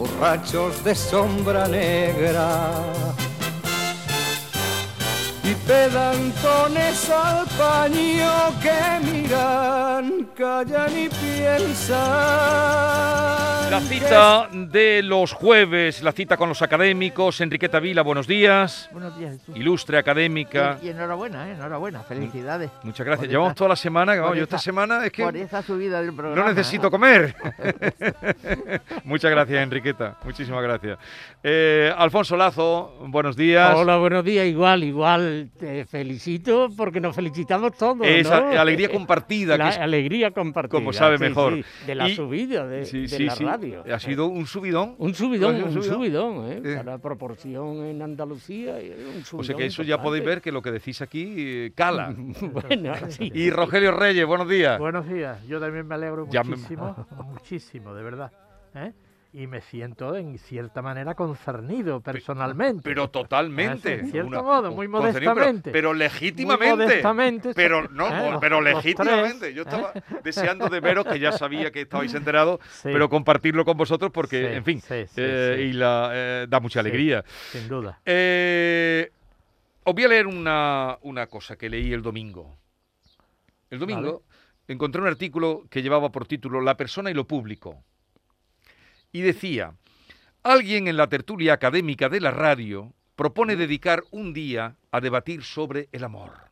borrachos de sombra negra y pedantones al paño que miran, callan y piensan. La cita de los jueves, la cita con los académicos. Enriqueta Vila, buenos días. Buenos días, Jesús. Ilustre académica. Y, y enhorabuena, ¿eh? enhorabuena, felicidades. Muchas gracias. Por Llevamos esa- toda la semana, vamos, yo esta esa- semana es que Por esa subida del programa. no necesito ¿eh? comer. Muchas gracias, Enriqueta. Muchísimas gracias. Eh, Alfonso Lazo, buenos días. Hola, buenos días. Igual, igual te felicito porque nos felicitamos todos. Esa ¿no? alegría compartida, La que es- alegría compartida. como sabe sí, mejor. sí, de la Y- subida de, Sí, de sí, la sí. radio. Ha sido un subidón. Un subidón, un subidón, ¿eh? Eh. Para proporción en Andalucía. y un O sea subidón que eso ya podéis ver que lo que decís aquí eh, cala. bueno, sí. Y Rogelio Reyes, buenos días. Buenos días, yo también me alegro Ya me- muchísimo, muchísimo, de verdad. ¿eh? Y me siento en cierta manera concernido personalmente. Pero totalmente. En cierto Una- modo, muy pero- modestamente. Pero, Muy legítimamente. modestamente. Pero no, ¿eh? Los- pero los legítimamente. Yo ¿eh? estaba deseando de veros, que ya sabía que estabais enterados, Sí, pero compartirlo con vosotros porque, Sí, en fin, sí, eh, y la, eh, da mucha alegría. sin duda. Eh, os voy a leer una, una cosa que leí el domingo. El domingo encontré un artículo que llevaba por título La persona y lo público. Y decía, alguien en la tertulia académica de la radio propone dedicar un día a debatir sobre el amor.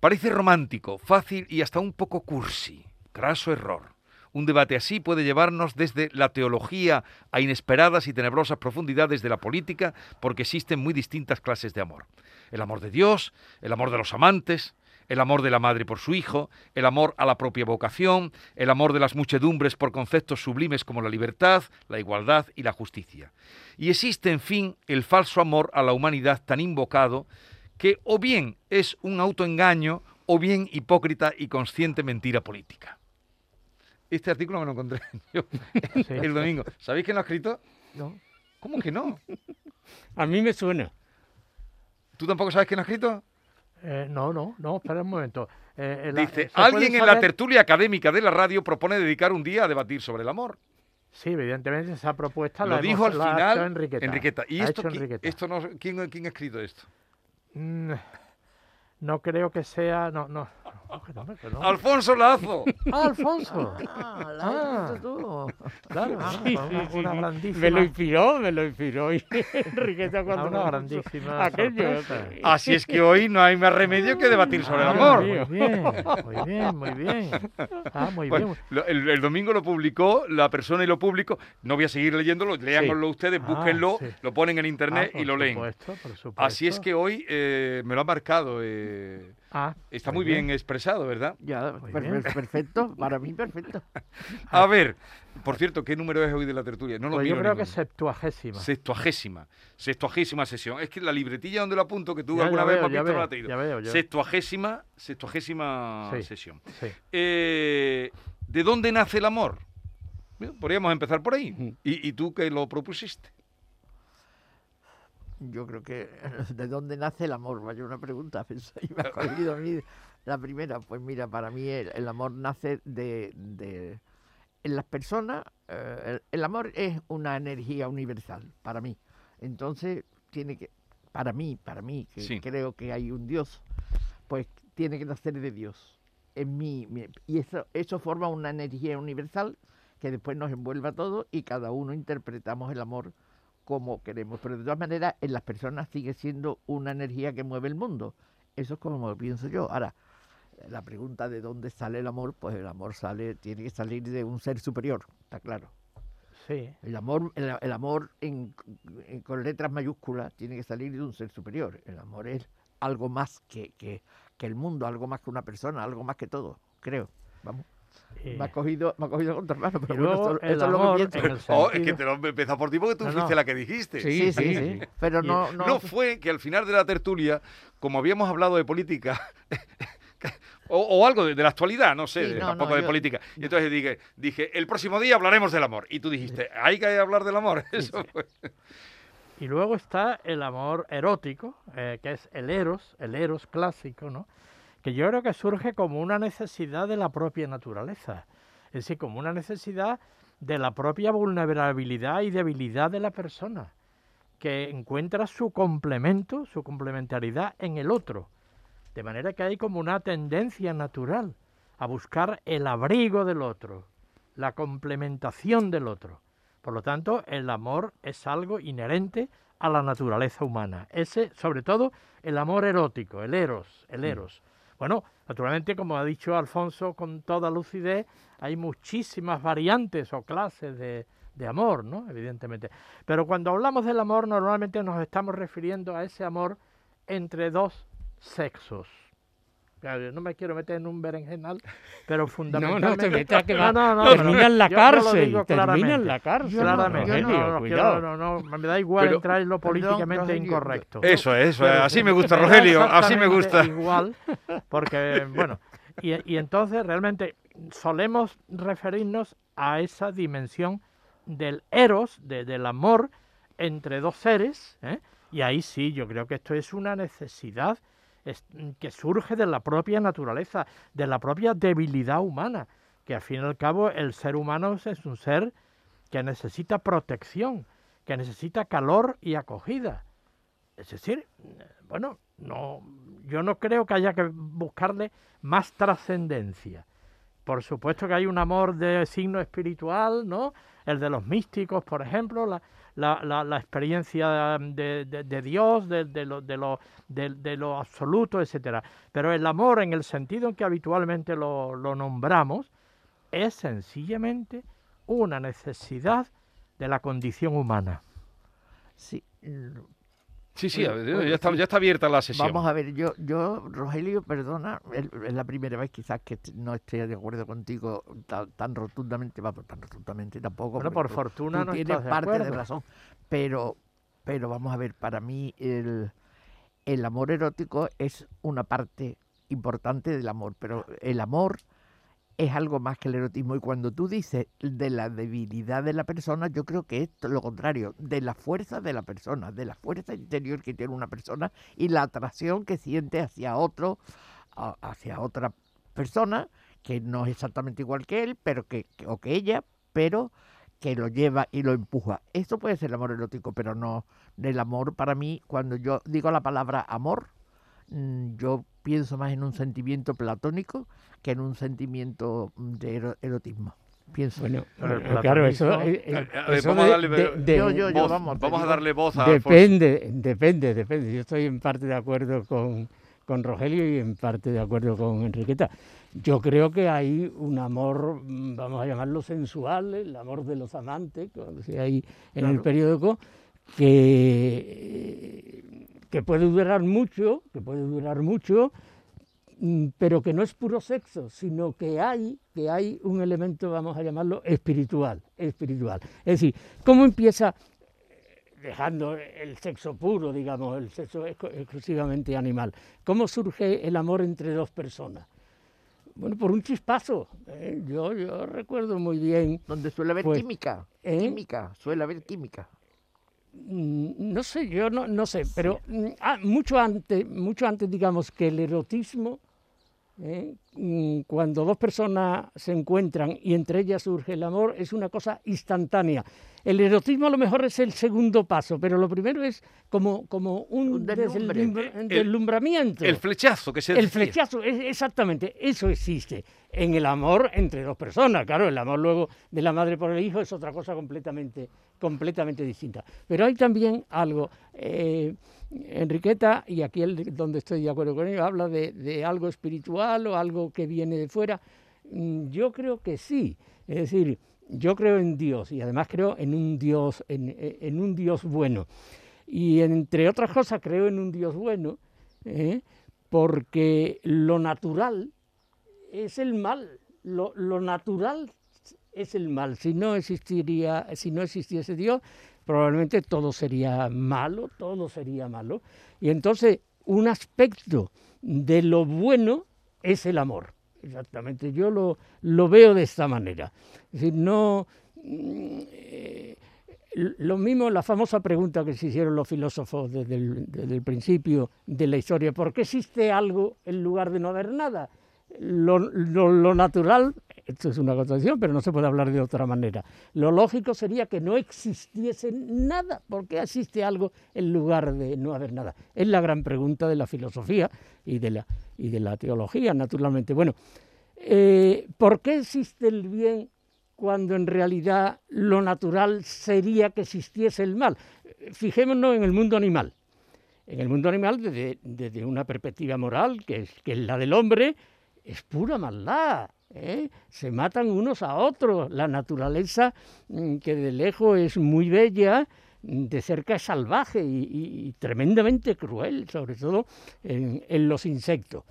Parece romántico, fácil y hasta un poco cursi. Craso error. Un debate así puede llevarnos desde la teología a inesperadas y tenebrosas profundidades de la política, porque existen muy distintas clases de amor. El amor de Dios, el amor de los amantes, el amor de la madre por su hijo, el amor a la propia vocación, el amor de las muchedumbres por conceptos sublimes como la libertad, la igualdad y la justicia. Y existe, en fin, el falso amor a la humanidad tan invocado que o bien es un autoengaño o bien hipócrita y consciente mentira política. Este artículo me lo encontré yo Sí. el domingo. ¿Sabéis quién lo ha escrito? No. ¿Cómo que no? A mí me suena. ¿Tú tampoco sabes quién lo ha escrito? Eh, no, no, no, espera un momento. Eh, eh, la- Dice, ¿se puede alguien en la tertulia académica de la radio propone dedicar un día a debatir sobre el amor. Sí, evidentemente esa propuesta Lo la dijo hemos- al la final hecho Enriqueta. Enriqueta. ¿Y esto, hecho qui- Enriqueta. esto no, ¿quién, quién ha escrito esto? Mm, No creo que sea... No, no. no, que no, que no. Alfonso Lazo. Ah, Alfonso. Ah, la Ah. has tú. Claro, Sí, una, sí, una sí. grandísima... Me lo inspiró, me lo inspiró. Y Enriqueta cuando una me puso grandísima aquello. Así es que hoy no hay más remedio que debatir sobre el Ah, amor. Muy bien, muy bien, muy bien. Ah, muy Pues, bien. lo- el, el domingo lo publicó La Persona y lo Público. No voy a seguir leyéndolo, léanlo ustedes, Ah, búsquenlo, sí. lo ponen en internet Ah, y por lo leen. supuesto, por supuesto. Así es que hoy eh, me lo ha marcado. eh, Ah, está muy bien expresado, ¿verdad? Ya, Muy per- bien. perfecto, para mí perfecto. A ver, por cierto, ¿qué número es hoy de la tertulia? No lo pues yo creo que ninguno. septuagésima. Sextuagésima. Sextuagésima sesión. Es que la libretilla donde lo apunto, que tú Ya, alguna ya vez veo, ya visto, no veo, la has tenido. ya veo, ya. Sextuagésima, sextuagésima Sí. sesión. Sí. Eh, ¿De dónde nace el amor? Podríamos empezar por ahí. Ujú. ¿Y, y tú que lo propusiste? Yo creo que de dónde nace el amor, vaya una pregunta, pensé, y me ha cogido a mí la primera. Pues mira, para mí el, el amor nace de, de- en las personas, eh, el, el amor es una energía universal, para mí. Entonces tiene que, para mí, para mí, que Sí. creo que hay un Dios, pues tiene que nacer de Dios. En mí, y eso, eso forma una energía universal que después nos envuelve a todos y cada uno interpretamos el amor como queremos. Pero de todas maneras, en las personas sigue siendo una energía que mueve el mundo. Eso es como lo pienso yo. Ahora, la pregunta de dónde sale el amor, pues el amor sale, tiene que salir de un ser superior, está claro. Sí, El amor, el, el amor en- en- con letras mayúsculas tiene que salir de un ser superior. El amor es algo más que, que, que el mundo, algo más que una persona, algo más que todo, creo. Vamos. Y- Me ha cogido, me ha cogido contra mano, pero y bueno, luego esto, esto es lo que amor pienso. en el Oh, es que te lo empezado por ti porque tú No, fuiste no. la que dijiste. Sí, sí, sí. Pero Y- no, no, No fue que al final de la tertulia, como habíamos hablado de política, o, o algo de, de la actualidad, no sé, Sí, de- no, tampoco no, de yo- política. Y entonces dije, dije, el próximo día hablaremos del amor. Y tú dijiste, hay que hablar del amor. Eso fue. Y luego está el amor erótico, eh, que es el eros, el eros clásico, ¿no? Que yo creo que surge como una necesidad de la propia naturaleza, es decir, como una necesidad de la propia vulnerabilidad y debilidad de la persona, que encuentra su complemento, su complementariedad en el otro. De manera que hay como una tendencia natural a buscar el abrigo del otro, la complementación del otro. Por lo tanto, el amor es algo inherente a la naturaleza humana. Ese, sobre todo, el amor erótico, el eros, el eros. Bueno, naturalmente, como ha dicho Alfonso con toda lucidez, hay muchísimas variantes o clases de, amor, ¿no? Evidentemente. Pero cuando hablamos del amor, normalmente nos estamos refiriendo a ese amor entre dos sexos. No me quiero meter en un berenjenal, pero fundamentalmente... no te metas que va. No, no, no, termina en la cárcel. termina en claramente. la cárcel. Claramente, no, no, no, cuidado. quiero- no, no, me da igual Pero- entrar en lo Perdón, políticamente Rogelio, incorrecto. Eso es, eso es. Pero Así sí, me gusta, Rogelio. Así me gusta. Igual, porque, bueno, y, y entonces realmente solemos referirnos a esa dimensión del eros, de- del amor entre dos seres, ¿eh? y ahí sí, yo creo que esto es una necesidad que surge de la propia naturaleza, de la propia debilidad humana, que al fin y al cabo el ser humano es un ser que necesita protección, que necesita calor y acogida. Es decir, bueno, no, yo no creo que haya que buscarle más trascendencia. Por supuesto que hay un amor de signo espiritual, ¿no? El de los místicos, por ejemplo, la, la, la- la experiencia de, de- de Dios, de, de lo, de, lo, de- de lo absoluto, etcétera. Pero el amor, en el sentido en que habitualmente lo, lo nombramos, es sencillamente una necesidad de la condición humana. Sí, l- Sí, sí, Bueno, ya, está, ya está abierta la sesión. Vamos a ver, yo, yo Rogelio, perdona, es la primera vez quizás que no esté de acuerdo contigo tan, tan rotundamente, vamos, tan rotundamente tampoco. Bueno, porque por tú- fortuna tú no tienes estás de parte de acuerdo. razón, pero, pero vamos a ver, para mí el, el amor erótico es una parte importante del amor, pero el amor es algo más que el erotismo y cuando tú dices de la debilidad de la persona, yo creo que es lo contrario, de la fuerza de la persona, de la fuerza interior que tiene una persona y la atracción que siente hacia otro, hacia otra persona que no es exactamente igual que él, pero que, o que ella, pero que lo lleva y lo empuja. Esto puede ser el amor erótico, pero no del amor para mí, cuando yo digo la palabra amor, yo pienso más en un sentimiento platónico que en un sentimiento mm, de ero- erotismo. Pienso. Bueno, eh, claro, eso, eh, eh, eso vamos a darle- de- de- Yo- yo- yo- Voz, vamos, te vamos a digo- darle voz a Alfonso. Depende, depende, depende. Yo estoy en parte de acuerdo con, con Rogelio y en parte de acuerdo con Enriqueta. Yo creo que hay un amor, mm, vamos a llamarlo sensual, el amor de los amantes, como decía ahí en el periódico, que, que puede durar mucho, que puede durar mucho, mm, pero que no es puro sexo, sino que hay, que hay un elemento, vamos a llamarlo, espiritual, espiritual. Es decir, ¿cómo empieza dejando el sexo puro, digamos, el sexo exclusivamente animal. ¿Cómo surge el amor entre dos personas? Bueno, por un chispazo. ¿eh? Yo, yo recuerdo muy bien, Donde suele haber Pues, química. ¿eh? Química, suele haber química. Mm, no sé, yo no, no sé, pero mm, ah, mucho antes, mucho antes, digamos, que el erotismo, ¿eh? Cuando dos personas se encuentran y entre ellas surge el amor, es una cosa instantánea. El erotismo a lo mejor es el segundo paso, pero lo primero es como, como un, Un deslumbre. El- deslumbramiento. El flechazo que se El decía. flechazo, es- exactamente, eso existe. En el amor entre dos personas, claro, el amor luego de la madre por el hijo es otra cosa completamente, completamente distinta. Pero hay también algo, eh, Enriqueta, y aquí donde estoy de acuerdo con ello, habla de, algo espiritual o algo que viene de fuera. Mm, Yo creo que sí, es decir, yo creo en Dios y además creo en un Dios, en, en un Dios bueno. Y entre otras cosas creo en un Dios bueno, ¿eh? porque lo natural es el mal, lo, lo natural es el mal. Si no existiría, si no existiese Dios, probablemente todo sería malo, todo sería malo. Y entonces un aspecto de lo bueno es el amor. Exactamente, yo lo, lo veo de esta manera. Es decir, no... mm, eh, lo mismo, la famosa pregunta que se hicieron los filósofos desde el, principio de la historia, ¿por qué existe algo en lugar de no haber nada? Lo- lo natural, esto es una contradicción, pero no se puede hablar de otra manera. Lo lógico sería que no existiese nada. ¿Por qué existe algo en lugar de no haber nada? Es la gran pregunta de la filosofía y de la, y de la teología, naturalmente. Bueno, eh, ¿por qué existe el bien cuando en realidad lo natural sería que existiese el mal? Fijémonos en el mundo animal. En el mundo animal, desde, desde una perspectiva moral, que es, que es la del hombre, es pura maldad. ¿Eh? Se matan unos a otros. La naturaleza, mm, que de lejos es muy bella, mm, de cerca es salvaje y, y- y tremendamente cruel, sobre todo en, en los insectos.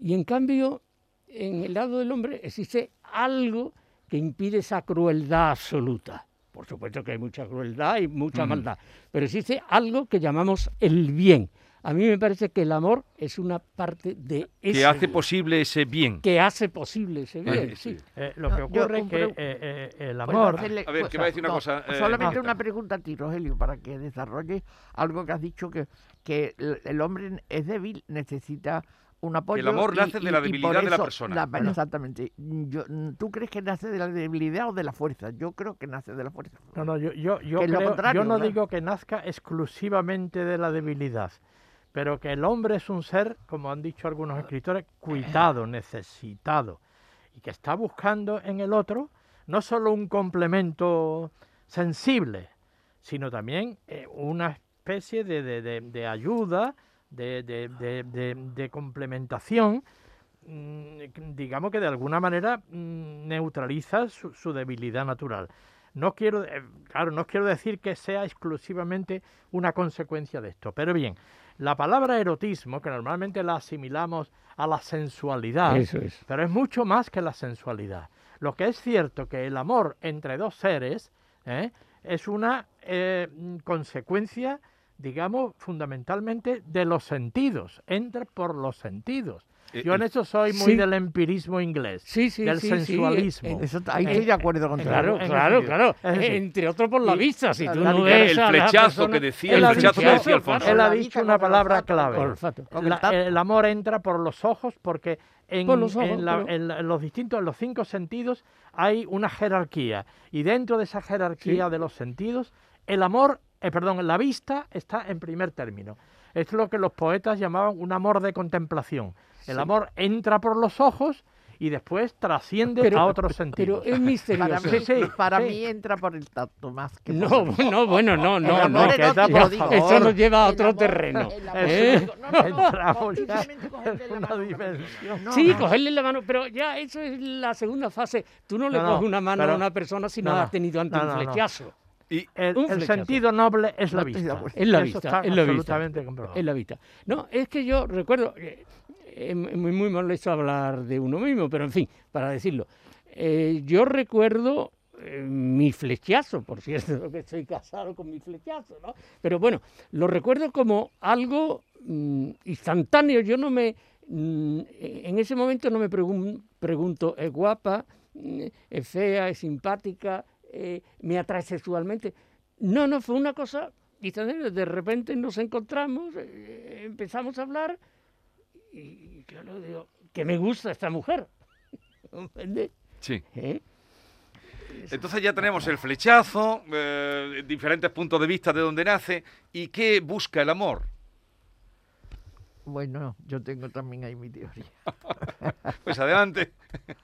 Y en cambio, en el lado del hombre existe algo que impide esa crueldad absoluta. Por supuesto que hay mucha crueldad y mucha Ujú. maldad, pero existe algo que llamamos el bien. A mí me parece que el amor es una parte de ese Que hace bien, posible ese bien. que hace posible ese bien. Eh, sí. sí. Eh, lo No, que ocurre es que eh, eh, el ¿Puedo amor... hacerle- A ver, que va a decir una no, cosa, eh, solamente una pregunta a ti, Rogelio, para que desarrolle algo que has dicho que, que el, hombre es débil, necesita un apoyo. el amor y- nace de la debilidad de la persona. la- Bueno. Exactamente. Yo, ¿Tú crees que nace de la debilidad o de la fuerza? Yo creo que nace de la fuerza. No, no, yo, yo, yo, lo yo no claro. digo que nazca exclusivamente de la debilidad, pero que el hombre es un ser, como han dicho algunos escritores, cuidado, necesitado, y que está buscando en el otro no solo un complemento sensible, sino también eh, una especie de, de- de- de ayuda, de, de- de- de- de complementación, mm, digamos que de alguna manera mm, neutraliza su, su debilidad natural. No quiero, eh, claro, no quiero decir que sea exclusivamente una consecuencia de esto, pero bien, la palabra erotismo, que normalmente la asimilamos a la sensualidad, Eso es. pero es mucho más que la sensualidad. Lo que es cierto que el amor entre dos seres ¿eh? es una eh, consecuencia, digamos, fundamentalmente de los sentidos, entra por los sentidos. Eh, Yo en eh, eso soy muy sí. del empirismo inglés, Sí, sí, del sensualismo. Eso, ahí Eh, estoy de acuerdo contigo. Claro, claro, claro. Entre otros por la vista. Si tú la- no el ves la flechazo que decía, el flechazo que decía Alfonso. Él ha dicho una con el palabra clave. Con el La- el amor entra por los ojos porque en, los ojos, en la- pero- en la- en los distintos, en los cinco sentidos hay una jerarquía y dentro de esa jerarquía Sí. de los sentidos el amor, eh, perdón, la vista está en primer término. Es lo que los poetas llamaban un amor de contemplación. El Sí. amor entra por los ojos y después trasciende Pero- a otros Pero sentidos. es Para misterioso. mí, Sí, sí, para sí. mí entra por el tacto más que por No, el- no, bueno, no, no, no. por Eso nos lleva a otro amor- terreno. ¿Eh? No, no, Entramos ya una mano, dimensión. Sí, cogerle la mano, pero ya eso es la segunda fase. Tú no le coges una mano pero- a una persona si no, has tenido antes no, un flechazo. Y El, el sentido noble es la vista. Es la vista, es la vista. absolutamente comprobado. Es la vista. No, es que yo recuerdo, es muy, muy molesto hablar de uno mismo, pero en fin, para decirlo. eh, yo recuerdo eh, mi flechazo, por cierto, que estoy casado con mi flechazo, ¿no? Pero bueno, lo recuerdo como algo mm, instantáneo. Yo no me, mm, en ese momento no me pregun- pregunto, ¿es guapa? Mm, ¿Es fea? ¿Es simpática? eh, ¿Me atrae sexualmente? No, no, fue una cosa instantánea. De repente nos encontramos, eh, empezamos a hablar y yo le digo, que me gusta esta mujer. ¿Comprende? sí. ¿Eh? Entonces ya tenemos el flechazo, eh, diferentes puntos de vista de dónde nace y qué busca el amor. Bueno, yo tengo también ahí mi teoría. Pues adelante.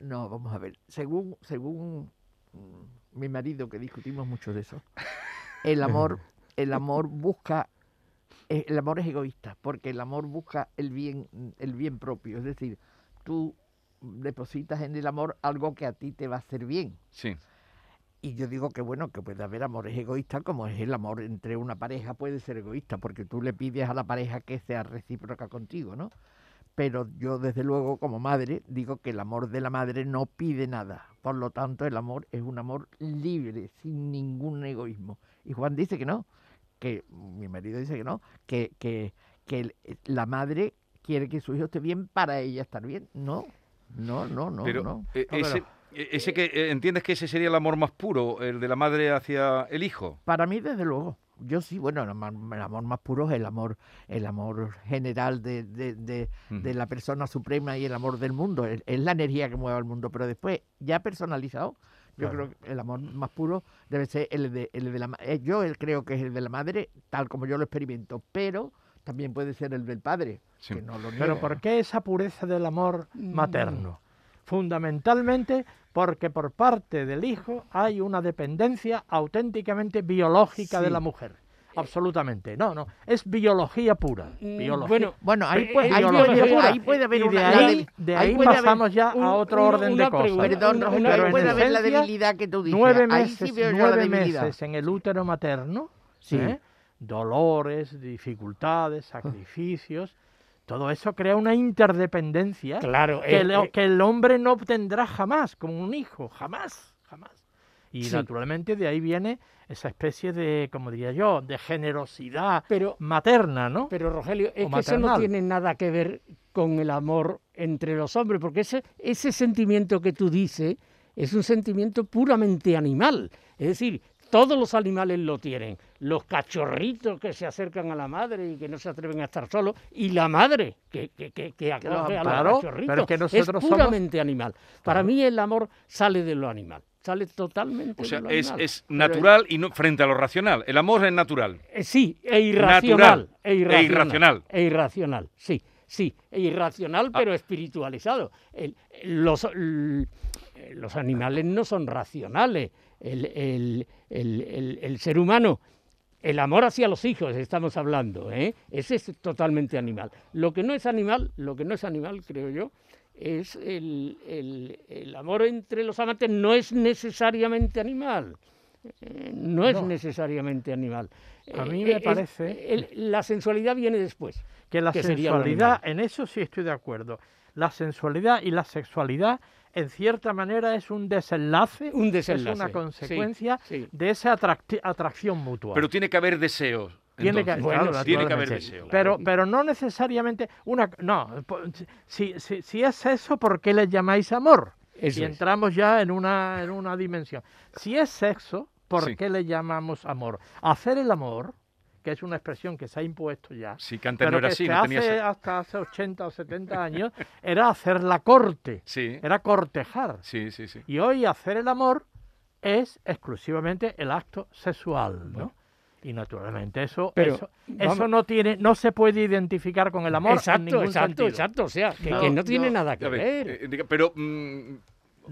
No, vamos a ver. Según, según mm, mi marido, que discutimos mucho de eso, el amor, el amor busca, el amor es egoísta, porque el amor busca el bien, el bien propio. Es decir, tú depositas en el amor algo que a ti te va a hacer bien. Sí. Y yo digo que bueno, que puede haber amores egoístas, como es el amor entre una pareja, puede ser egoísta, porque tú le pides a la pareja que sea recíproca contigo, ¿no? pero yo desde luego como madre digo que el amor de la madre no pide nada. Por lo tanto, el amor es un amor libre, sin ningún egoísmo. Y Juan dice que no, que mi marido dice que no, que, que, que el- la madre quiere que su hijo esté bien para ella estar bien. No, no, no, no, Pero no. eh, No, ese, eh, ese que eh, entiendes que ese sería el amor más puro, el de la madre hacia el hijo. Para mí, desde luego. Yo sí, bueno, el amor, el amor más puro es el amor, el amor general de, de, de- de la persona suprema y el amor del mundo. Es, es la energía que mueve al mundo. Pero después, ya personalizado, yo Claro. creo que el amor más puro debe ser el de, el de la ma- eh, Yo el creo que es el de la madre, tal como yo lo experimento. Pero también puede ser el del padre. Sí. Que no lo Pero. ¿por qué esa pureza del amor Mm. materno? Fundamentalmente porque por parte del hijo hay una dependencia auténticamente biológica de la mujer. Absolutamente. No, no. Es biología pura. Mm, Biología. Bueno, Bueno, ahí, Eh, puede, eh, ahí, biología puede, pura. ahí puede haber y una... de la ahí, de ahí ahí haber- pasamos ya un- a otro una- orden una de cosas. Perdón, Una- una- ahí pero en puede haber la debilidad que tú dices. nueve ahí meses, sí veo yo la nueve meses en el útero materno, Sí. ¿eh? dolores, dificultades, sacrificios, todo eso crea una interdependencia claro, que, eh, el, eh, que el hombre no obtendrá jamás como un hijo, jamás, jamás. Y Sí. naturalmente de ahí viene esa especie de, como diría yo, de generosidad pero materna, ¿no? Pero Rogelio, es o que eso no tiene nada que ver con el amor entre los hombres, porque ese, ese sentimiento que tú dices es un sentimiento puramente animal. Es decir, todos los animales lo tienen. Los cachorritos que se acercan a la madre y que no se atreven a estar solos, y la madre que, que, que, que acoge a Claro, los pero cachorritos. es que nosotros somos- puramente animal. Para mí el amor sale de lo animal, sale totalmente O sea, de es, es natural y no frente a lo racional. El amor es natural. Eh, Sí, e irracional. Natural, E e irracional. E irracional, sí, sí. E irracional, Ah. pero espiritualizado. El- los, los animales no son racionales. El, el- el- el- el ser humano, el amor hacia los hijos, estamos hablando, ¿eh? ese es totalmente animal. Lo que no es animal, lo que no es animal, creo yo, es el, el- el amor entre los amantes, no es necesariamente animal. Eh, no es No. necesariamente animal. A mí Eh, me es- parece- el- la sensualidad viene después. que la que sensualidad, en eso sí estoy de acuerdo, la sensualidad y la sexualidad en cierta manera es un desenlace, Un es desenlace. una sí, consecuencia sí. de esa atracción mutua. Pero tiene que haber deseos. Tiene que. Bueno, claro, tiene que haber deseo. Pero, pero no necesariamente una no, si, si, si es eso, ¿por qué le llamáis amor? Eso y es. entramos ya en una, en una dimensión. Si es sexo, ¿por Sí. qué le llamamos amor? Hacer el amor, que es una expresión que se ha impuesto ya, Si que antes no pero era que así, se no hace hasta hace 80 o 70 años, era hacer la corte, Sí, era cortejar. sí, sí, sí. Y hoy hacer el amor es exclusivamente el acto sexual, ¿no? Y naturalmente eso, Pero, eso, eso no tiene, no se puede identificar con el amor en exacto, ningún exacto, sentido. exacto. O sea, que, No, que no tiene no, nada que ver, ver. eh, pero, mm,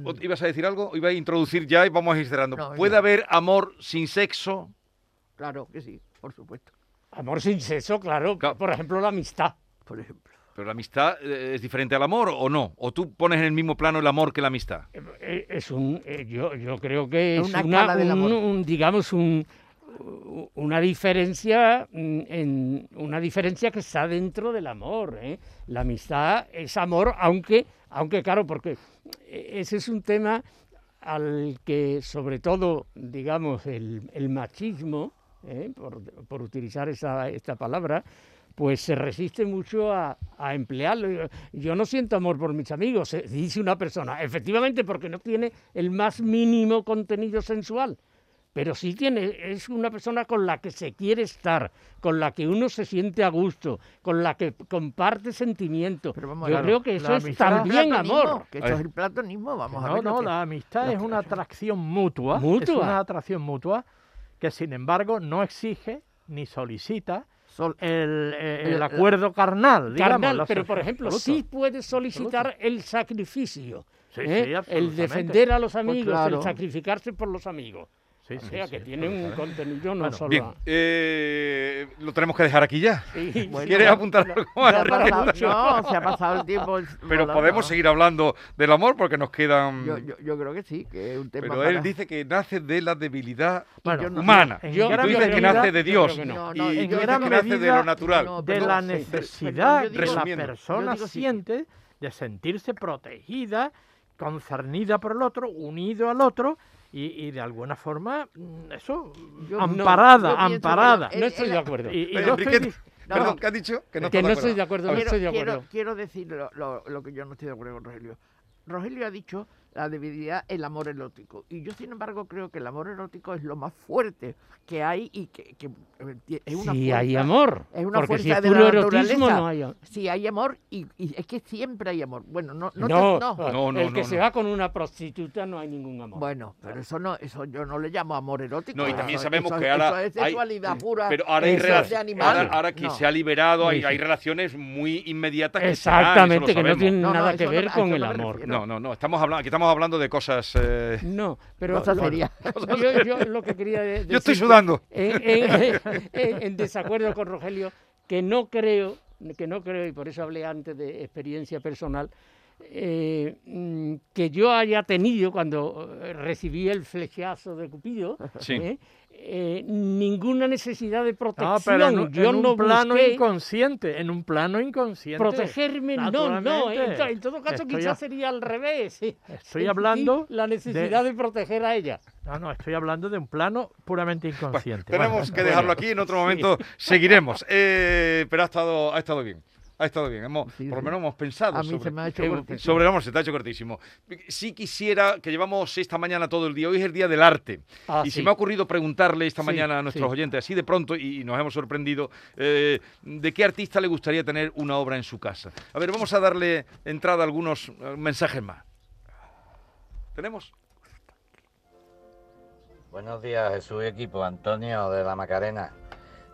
¿o- ¿ibas a decir algo? Iba a introducir ya y vamos a ir cerrando. No, ¿Puede haber amor sin sexo? Claro que sí, por supuesto. Amor sin sexo, claro. Claro. Por ejemplo, la amistad. Por ejemplo. ¿Pero la amistad eh, es diferente al amor o no? ¿O tú pones en el mismo plano el amor que la amistad? Eh, Es un, yo, yo creo que Es es una una, un- amor. un, digamos, un, una diferencia, mm, en, una diferencia que está dentro del amor. ¿eh? La amistad es amor, aunque, aunque claro, porque eh, ese es un tema al que sobre todo, digamos, el, el machismo, ¿eh? por, por utilizar esa, esta palabra, pues se resiste mucho a, a emplearlo. Yo- no siento amor por mis amigos, dice una persona, efectivamente porque no tiene el más mínimo contenido sensual, pero sí tiene, es una persona con la que se quiere estar, con la que uno se siente a gusto, con la que comparte sentimientos. Pero vamos, Yo claro, creo que eso es también amor. Que A esto ver. es el platonismo, vamos a No, ver. lo no, que- la amistad la es una atracción. atracción mutua, es Mutua. una atracción mutua que sin embargo no exige ni solicita Sol- el, eh, El- el acuerdo carnal, digamos. Carnal, pero por ejemplo, absoluto. sí puedes solicitar el sacrificio. Sí, ¿eh? sí, el defender a los amigos, claro. el sacrificarse por los amigos. Sí, Sí, o sí, sea sí, que tiene un contenido no Bueno, solo... Bien, eh, lo tenemos que dejar aquí ya. Sí, Bueno, ¿Quieres apuntar algo pasado- no, se ha pasado el tiempo. Pero volando. podemos seguir hablando del amor porque nos quedan... Yo, yo, yo creo que sí, que es un tema Pero para- él dice que nace de la debilidad Bueno, yo no- humana. en y yo- tú dices que nace de yo Dios. no. y tú en dices que nace de lo natural. de la necesidad yo que la persona yo siente de sentirse protegida, concernida por el otro, unido al otro y, y de alguna forma mm, eso Yo- amparada, que amparada. la- no el- estoy el- de acuerdo. Y, y Oye, yo estoy No, Perdón, no. ¿qué has dicho? Que no, Que no de estoy de acuerdo. acuerdo, no Quiero, estoy de quiero- acuerdo. quiero decir lo, lo- lo que yo no estoy de acuerdo con Rogelio. Rogelio ha dicho la debilidad, el amor erótico. Y yo, sin embargo, creo que el amor erótico es lo más fuerte que hay y que, que, eh, es una si fuerza. hay amor. es una porque si fuerza es de puro la erotismo naturaleza. no hay amor. Sí, hay amor y, y es que siempre hay amor. Bueno, no, no, No, te- no. No, no, el que no, se no. va con una prostituta no hay ningún amor. Bueno, pero eso no, eso yo no le llamo amor erótico. No, y eso- también sabemos eso- que ahora eso es hay- sexualidad pura. Pero ahora hay Eso. relaciones. de animal. Ahora, ahora que No. se ha liberado, hay, Sí, sí. hay relaciones muy inmediatas que se dan, eso Exactamente, lo que no tienen No, no, nada eso que ver con eso el amor. No, no, no. Estamos hablando, aquí estamos hablando de cosas. eh, No, pero Cosa lo- seria. yo, yo lo que quería Yo estoy sudando. en, en- en- en desacuerdo con Rogelio, que no creo, que no creo, y por eso hablé antes de experiencia personal, eh, mm, que yo haya tenido cuando eh, recibí el flechazo de Cupido, Sí. eh, eh, ninguna necesidad de No, protección. pero en, un- yo en un no plano inconsciente, en un plano inconsciente. protegerme, no, no. En, en todo caso, Estoy quizás a- sería al revés. sí. Estoy hablando la necesidad de... proteger a ella. No, no, estoy hablando de un plano puramente inconsciente. Tenemos Bueno, que dejarlo aquí, en otro momento seguiremos. Eh, pero ha estado, ha estado bien. Ha estado bien. Hemos, Sí, por lo menos hemos pensado A mí sobre, se me ha hecho cortísimo. sobre el amor. Se te ha hecho cortísimo. Sí quisiera, que llevamos esta mañana todo el día, hoy es el día del arte. Ah, y se sí. me ha ocurrido preguntarle esta Sí, mañana a nuestros sí. oyentes, así de pronto, y, y nos hemos sorprendido, eh, de qué artista le gustaría tener una obra en su casa. A ver, vamos a darle entrada a algunos eh, mensajes más. ¿Tenemos? Buenos días, Jesús y equipo. Antonio de la Macarena.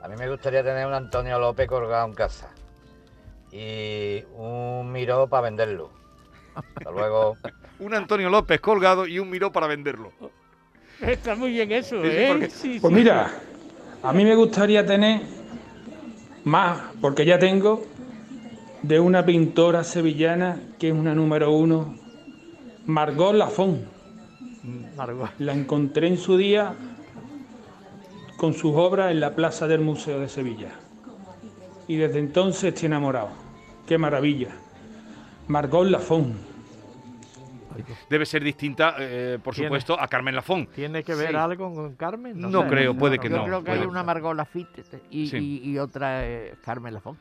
A mí me gustaría tener un Antonio López colgado en casa y un Miró para venderlo. Hasta luego. Un Antonio López colgado y un miró para venderlo. Está muy bien eso, Sí, ¿eh? porque- Sí, Pues sí. mira, a mí me gustaría tener más, porque ya tengo, de una pintora sevillana que es una número uno, Margot Lafont. Margot. La encontré en su día con sus obras en la plaza del Museo de Sevilla. Y desde entonces estoy enamorado. ¡Qué maravilla! Margot Lafont. Debe ser distinta, eh, por Tiene- supuesto, a Carmen Lafón. ¿Tiene que ver Sí. algo con Carmen? No sé. creo, puede que Yo no, creo que hay una. Margot Lafitte y, Sí. y- y otra eh, Carmen Lafont.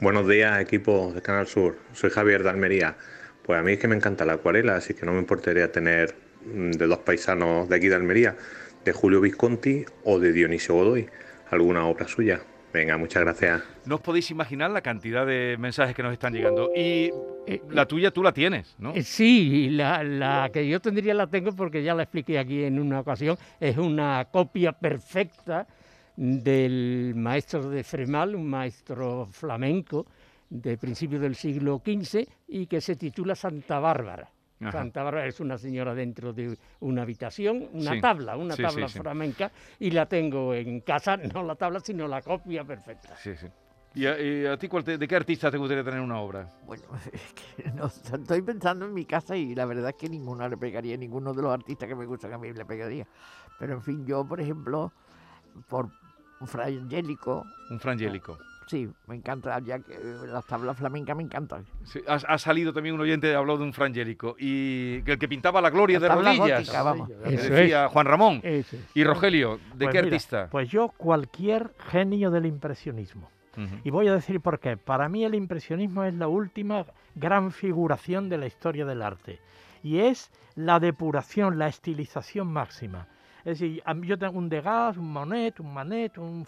Buenos días, equipo de Canal Sur. Soy Javier de Almería. Pues a mí es que me encanta la acuarela, así que no me importaría tener mm, de dos paisanos de aquí de Almería, de Julio Visconti o de Dionisio Godoy, alguna obra suya. Venga, muchas gracias. No os podéis imaginar la cantidad de mensajes que nos están llegando. Y Eh, la tuya tú la tienes, ¿no? Eh, Sí, la, la que yo tendría la tengo porque ya la expliqué aquí en una ocasión. Es una copia perfecta del maestro de Fremal, un maestro flamenco de principios del siglo XV y que se titula Santa Bárbara. Ajá. Santa Bárbara es una señora dentro de una habitación, una Sí, tabla, una sí, tabla sí, sí. flamenca, y la tengo en casa, no la tabla, sino la copia perfecta. Sí, sí. ¿Y a, y a ti cuál te- de qué artista te gustaría tener una obra? Bueno, es que no, sé, estoy pensando en mi casa y la verdad es que ninguna le pegaría, ninguno de los artistas que me gustan a mí le pegaría. Pero en fin, yo, por ejemplo, por Fray Angélico, Un frangélico. Sí, me encanta, ya que eh, las tablas flamencas me encantan. Sí, ha, ha salido también un oyente, habló de un frangélico. Y que el que pintaba la gloria de rodillas. góticas, vamos. que Eso decía Juan Ramón. Eso. Y Rogelio, ¿de Pues qué mira, artista? Pues yo cualquier genio del impresionismo. Y voy a decir por qué. Para mí el impresionismo es la última gran figuración de la historia del arte. Y es la depuración, la estilización máxima. Es decir, yo tengo un Degas, un Monet, un Manet, un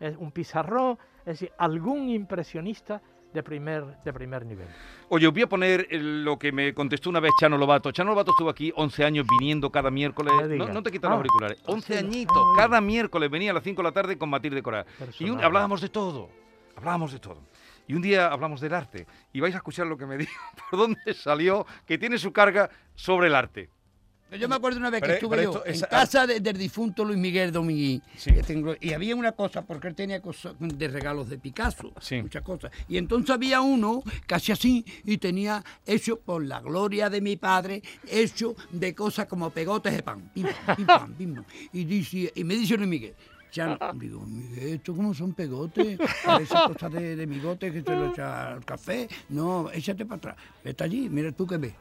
eh, un Pizarro, es decir, algún impresionista de primer, de primer nivel. Oye, os voy a poner eh, lo que me contestó una vez Chano Lobato. Chano Lobato estuvo aquí 11 años viniendo cada miércoles. No No, te quitas Ah, los auriculares. 11 sí. añitos. Cada miércoles venía a las 5 de la tarde con Matilde Coral. Y un- hablábamos de todo. Hablábamos de todo. Y un día hablamos del arte. Y vais a escuchar lo que me dijo, por dónde salió, que tiene su carga sobre el arte. Yo me acuerdo una vez que Pero- estuve pero yo esto en es- casa de- del difunto Luis Miguel Dominguín. Sí. que y había una cosa, porque él tenía cosas de regalos de Picasso, Sí. muchas cosas. Y entonces había uno, casi así, y tenía hecho por la gloria de mi padre, hecho de cosas como pegotes de pan. Pim, pim, pam, pim, pam. Y, dice, y me dice Luis Miguel. Ya no, digo, Miguel, ¿esto cómo son pegotes? Esas cosas de, de migote que se lo echa al café. No, échate para atrás. Vete allí, mira tú qué ves.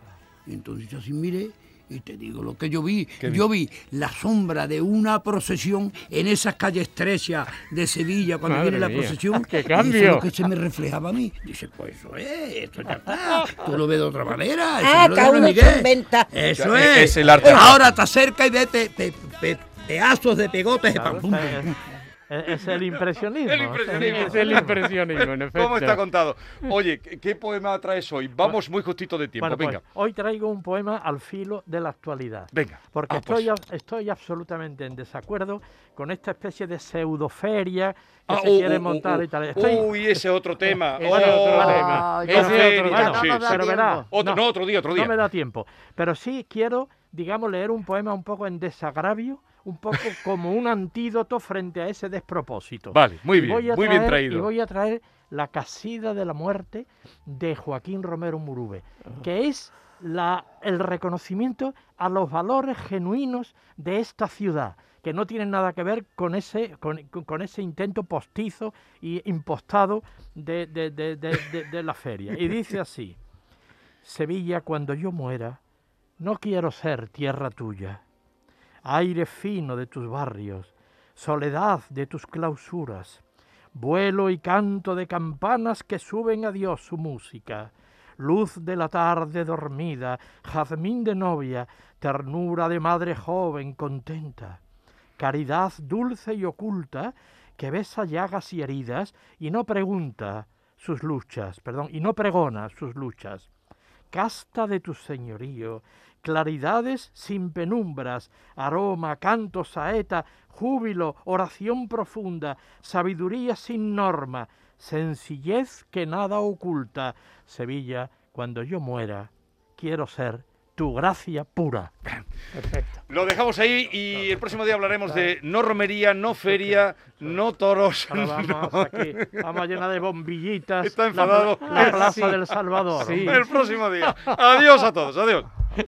Y entonces yo así miré y te digo lo que yo vi. Yo vi la sombra de una procesión en esas calles estrechas de Sevilla cuando Madre viene la mía, procesión. ¡qué y eso es cambio! lo que se me reflejaba a mí. Dice, pues eso es, esto ya está. Tú lo ves de otra manera. Eso Ah, es lo de cada uno Miguel. se inventa. Eso Es- es. el arte. Ahora te acerca y ve pe- pe- pe- pedazos de pegotes de Claro, es, el impresionismo. El impresionismo. Es el impresionismo, en efecto. ¿Cómo está contado? Oye, ¿qué, poema traes hoy? Vamos muy justito de tiempo. Bueno, pues, Venga, hoy traigo un poema al filo de la actualidad. venga. Porque Ah, pues. estoy, a- estoy absolutamente en desacuerdo con esta especie de pseudoferia que Ah, se uh, quiere uh, montar uh, y tal. Estoy- Uy, ese otro tema. Ese otro Oh, tema. Ese no nos da sí. pero verá, Otro, no, otro día, otro día. No me da tiempo. Pero sí quiero, digamos, leer un poema un poco en desagravio, un poco como un antídoto frente a ese despropósito. Vale, muy bien, voy a muy bien traer- traído. Y voy a traer La casida de la muerte de Joaquín Romero Murube, que es la, el reconocimiento a los valores genuinos de esta ciudad, que no tienen nada que ver con ese, con, con- con ese intento postizo y impostado de, de- de- de- de- de la feria. Y dice así, Sevilla, cuando yo muera, no quiero ser tierra tuya, aire fino de tus barrios, soledad de tus clausuras, vuelo y canto de campanas que suben a Dios su música, luz de la tarde dormida, jazmín de novia, ternura de madre joven contenta, caridad dulce y oculta que besa llagas y heridas y no pregunta sus luchas, perdón, y no pregona sus luchas. Casta de tu señorío, claridades sin penumbras, aroma, canto, saeta, júbilo, oración profunda, sabiduría sin norma, sencillez que nada oculta. Sevilla, cuando yo muera, quiero ser tu gracia pura. Perfecto. Lo dejamos ahí y el próximo día hablaremos de no romería, no feria, no toros. Ahora no. vamos aquí, vamos a llenar de bombillitas Está la- enfadado. la, plaza Sí. del Salvador. Sí. El próximo día. Adiós a todos, adiós.